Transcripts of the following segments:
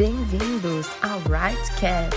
Bem-vindos ao Rightcast.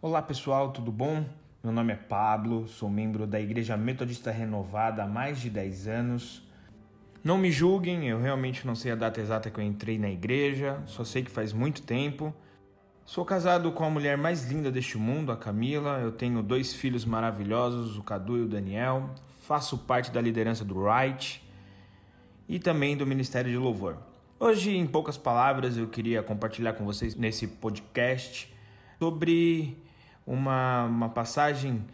Olá pessoal, tudo bom? Meu nome é Pablo, sou membro da Igreja Metodista Renovada há mais de 10 anos. Não me julguem, eu realmente não sei a data exata que eu entrei na igreja, só sei que faz muito tempo. Sou casado com a mulher mais linda deste mundo, a Camila. Eu tenho dois filhos maravilhosos, o Cadu e o Daniel. Faço parte da liderança do Right e também do Ministério de Louvor. Hoje, em poucas palavras, eu queria compartilhar com vocês nesse podcast sobre uma, uma passagem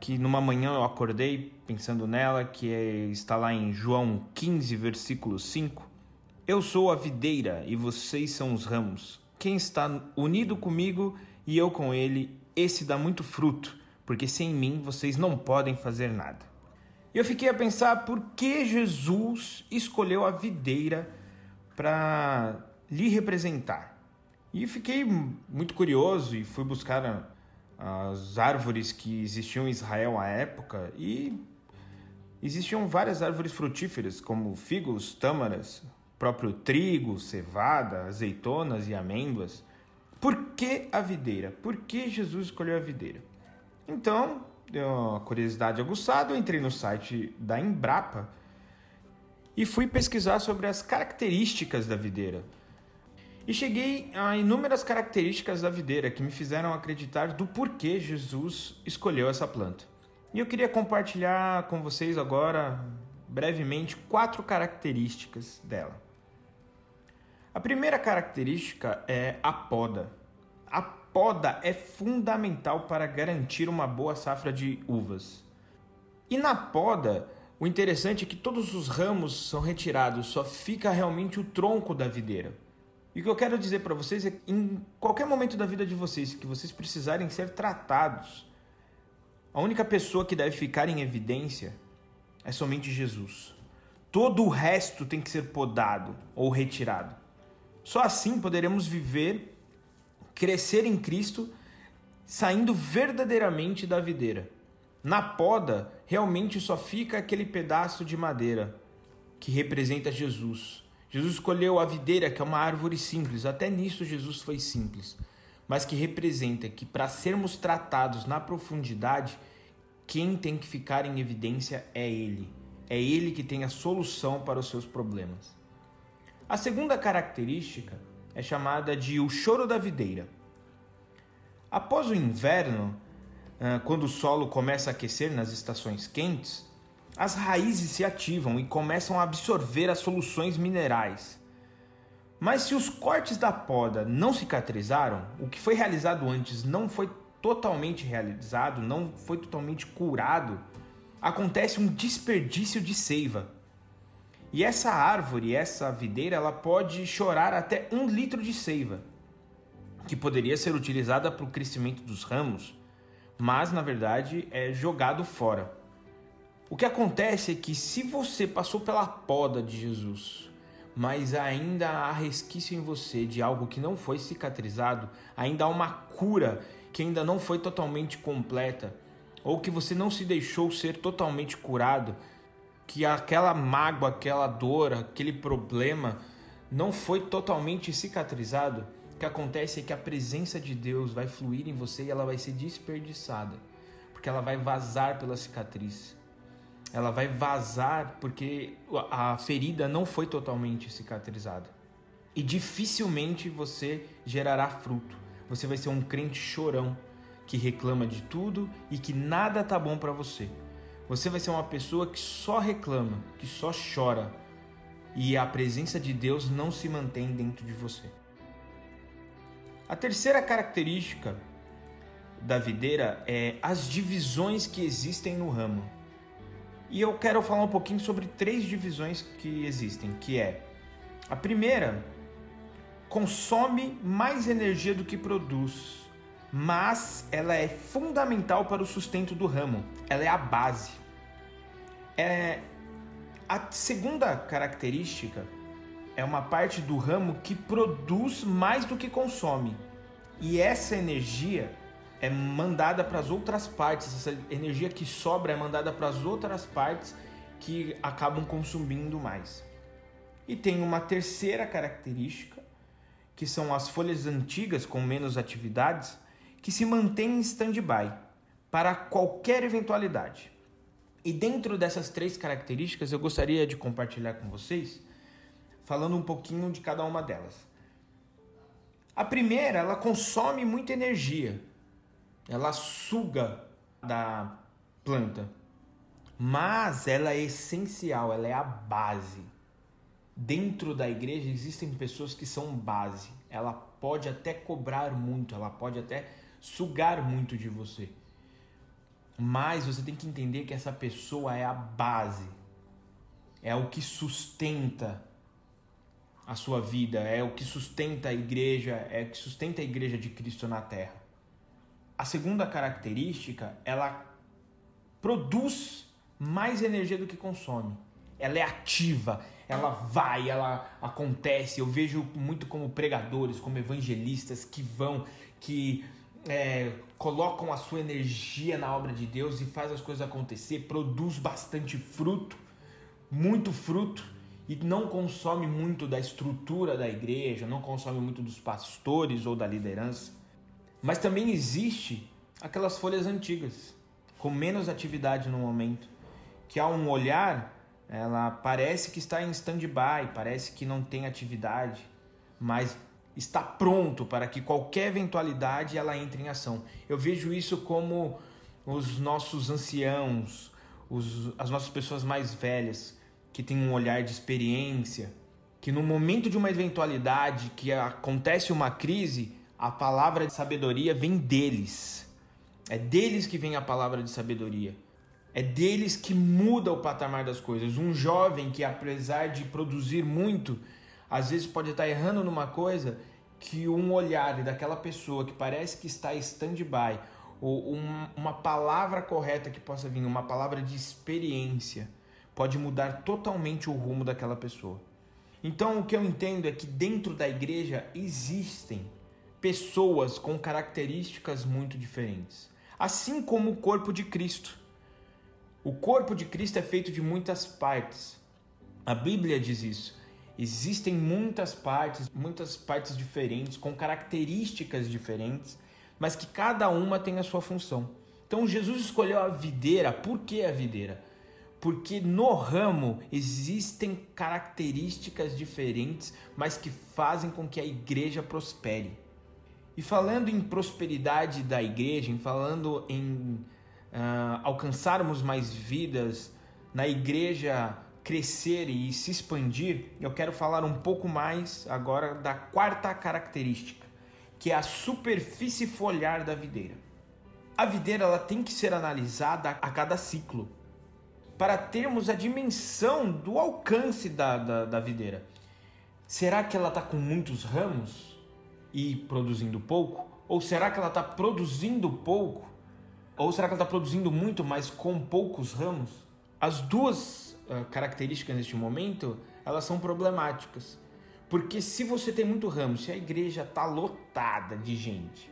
que numa manhã eu acordei pensando nela, que é, está lá em João 15, versículo 5. Eu sou a videira e vocês são os ramos. Quem está unido comigo e eu com ele, esse dá muito fruto, porque sem mim vocês não podem fazer nada. Eu fiquei a pensar por que Jesus escolheu a videira para lhe representar. E fiquei muito curioso e fui buscar as árvores que existiam em Israel à época e existiam várias árvores frutíferas, como figos, tâmaras, próprio trigo, cevada, azeitonas e amêndoas. Por que a videira? Por que Jesus escolheu a videira? Então, deu uma curiosidade aguçada, eu entrei no site da Embrapa e fui pesquisar sobre as características da videira. E cheguei a inúmeras características da videira que me fizeram acreditar do porquê Jesus escolheu essa planta. E eu queria compartilhar com vocês agora, brevemente, quatro características dela. A primeira característica é a poda. A poda é fundamental para garantir uma boa safra de uvas. E na poda, o interessante é que todos os ramos são retirados, só fica realmente o tronco da videira. E o que eu quero dizer para vocês é que em qualquer momento da vida de vocês que vocês precisarem ser tratados, a única pessoa que deve ficar em evidência é somente Jesus. Todo o resto tem que ser podado ou retirado. Só assim poderemos viver, crescer em Cristo, saindo verdadeiramente da videira. Na poda, realmente só fica aquele pedaço de madeira que representa Jesus Jesus escolheu a videira, que é uma árvore simples, até nisso Jesus foi simples, mas que representa que para sermos tratados na profundidade, quem tem que ficar em evidência é Ele. É Ele que tem a solução para os seus problemas. A segunda característica é chamada de o choro da videira. Após o inverno, quando o solo começa a aquecer nas estações quentes, as raízes se ativam e começam a absorver as soluções minerais. Mas se os cortes da poda não cicatrizaram, o que foi realizado antes não foi totalmente realizado, não foi totalmente curado, acontece um desperdício de seiva. E essa árvore, essa videira, ela pode chorar até um litro de seiva, que poderia ser utilizada para o crescimento dos ramos, mas na verdade é jogado fora. O que acontece é que se você passou pela poda de Jesus, mas ainda há resquício em você de algo que não foi cicatrizado, ainda há uma cura que ainda não foi totalmente completa, ou que você não se deixou ser totalmente curado, que aquela mágoa, aquela dor, aquele problema não foi totalmente cicatrizado, o que acontece é que a presença de Deus vai fluir em você e ela vai ser desperdiçada, porque ela vai vazar pela cicatriz ela vai vazar porque a ferida não foi totalmente cicatrizada. E dificilmente você gerará fruto. Você vai ser um crente chorão que reclama de tudo e que nada tá bom para você. Você vai ser uma pessoa que só reclama, que só chora e a presença de Deus não se mantém dentro de você. A terceira característica da videira é as divisões que existem no ramo. E eu quero falar um pouquinho sobre três divisões que existem, que é a primeira consome mais energia do que produz, mas ela é fundamental para o sustento do ramo. Ela é a base. É a segunda característica é uma parte do ramo que produz mais do que consome. E essa energia é mandada para as outras partes, essa energia que sobra é mandada para as outras partes que acabam consumindo mais. E tem uma terceira característica, que são as folhas antigas com menos atividades, que se mantêm em stand-by para qualquer eventualidade. E dentro dessas três características, eu gostaria de compartilhar com vocês, falando um pouquinho de cada uma delas. A primeira, ela consome muita energia, ela suga da planta, mas ela é essencial, ela é a base. Dentro da igreja existem pessoas que são base. Ela pode até cobrar muito, ela pode até sugar muito de você. Mas você tem que entender que essa pessoa é a base. É o que sustenta a sua vida, é o que sustenta a igreja, é o que sustenta a igreja de Cristo na terra. A segunda característica, ela produz mais energia do que consome. Ela é ativa, ela vai, ela acontece. Eu vejo muito como pregadores, como evangelistas que vão, que é, colocam a sua energia na obra de Deus e faz as coisas acontecer, produz bastante fruto, muito fruto e não consome muito da estrutura da igreja, não consome muito dos pastores ou da liderança. Mas também existe aquelas folhas antigas, com menos atividade no momento, que ao um olhar ela parece que está em stand-by, parece que não tem atividade, mas está pronto para que qualquer eventualidade ela entre em ação. Eu vejo isso como os nossos anciãos, os, as nossas pessoas mais velhas, que têm um olhar de experiência, que no momento de uma eventualidade, que acontece uma crise, a palavra de sabedoria vem deles. É deles que vem a palavra de sabedoria. É deles que muda o patamar das coisas. Um jovem que, apesar de produzir muito, às vezes pode estar errando numa coisa que um olhar daquela pessoa que parece que está stand-by, ou um, uma palavra correta que possa vir, uma palavra de experiência, pode mudar totalmente o rumo daquela pessoa. Então, o que eu entendo é que dentro da igreja existem pessoas com características muito diferentes, assim como o corpo de Cristo. O corpo de Cristo é feito de muitas partes. A Bíblia diz isso. Existem muitas partes, muitas partes diferentes, com características diferentes, mas que cada uma tem a sua função. Então Jesus escolheu a videira, por que a videira? Porque no ramo existem características diferentes, mas que fazem com que a igreja prospere. E falando em prosperidade da igreja, em falando em uh, alcançarmos mais vidas, na igreja crescer e se expandir, eu quero falar um pouco mais agora da quarta característica, que é a superfície foliar da videira. A videira ela tem que ser analisada a cada ciclo para termos a dimensão do alcance da, da, da videira. Será que ela está com muitos ramos e produzindo pouco? Ou será que ela está produzindo pouco ou será que ela está produzindo muito, mas com poucos ramos? As duas uh, características neste momento, elas são problemáticas. Porque se você tem muito ramo, se a igreja está lotada de gente,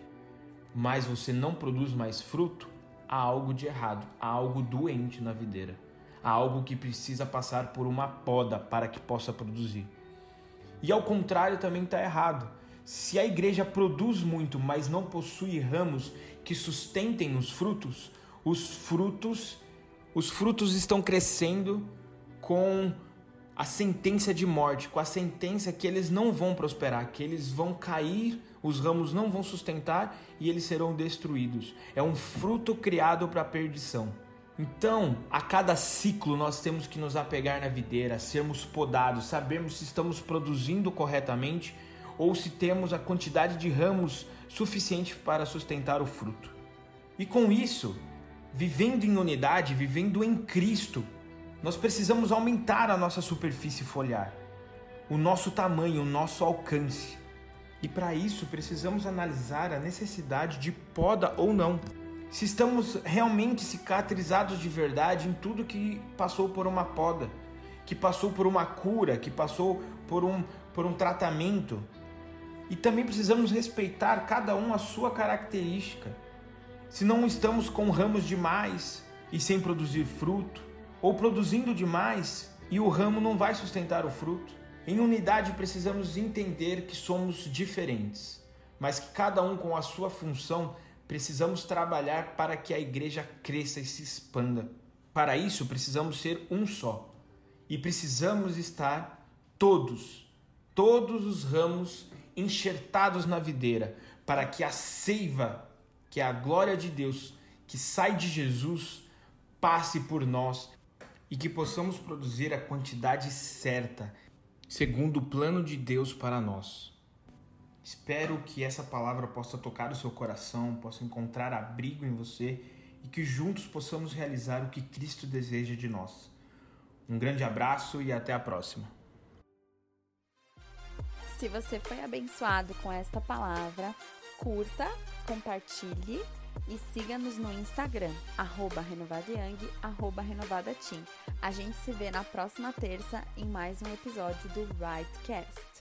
mas você não produz mais fruto, há algo de errado, há algo doente na videira. Há algo que precisa passar por uma poda para que possa produzir. E ao contrário também está errado. Se a igreja produz muito, mas não possui ramos que sustentem os frutos, os frutos, os frutos estão crescendo com a sentença de morte, com a sentença que eles não vão prosperar, que eles vão cair, os ramos não vão sustentar e eles serão destruídos. É um fruto criado para a perdição. Então, a cada ciclo nós temos que nos apegar na videira, sermos podados, sabermos se estamos produzindo corretamente ou se temos a quantidade de ramos suficiente para sustentar o fruto. E com isso, vivendo em unidade, vivendo em Cristo, nós precisamos aumentar a nossa superfície foliar, o nosso tamanho, o nosso alcance. E para isso precisamos analisar a necessidade de poda ou não. Se estamos realmente cicatrizados de verdade em tudo que passou por uma poda que passou por uma cura, que passou por um, por um tratamento. E também precisamos respeitar cada um a sua característica. Se não estamos com ramos demais e sem produzir fruto, ou produzindo demais e o ramo não vai sustentar o fruto. Em unidade precisamos entender que somos diferentes, mas que cada um com a sua função precisamos trabalhar para que a igreja cresça e se expanda. Para isso precisamos ser um só e precisamos estar todos, todos os ramos enxertados na videira, para que a seiva, que é a glória de Deus, que sai de Jesus, passe por nós e que possamos produzir a quantidade certa, segundo o plano de Deus para nós. Espero que essa palavra possa tocar o seu coração, possa encontrar abrigo em você e que juntos possamos realizar o que Cristo deseja de nós. Um grande abraço e até a próxima. Se você foi abençoado com esta palavra, curta, compartilhe e siga-nos no Instagram, arroba renovadayang, arroba renovadateam. A gente se vê na próxima terça em mais um episódio do Rightcast.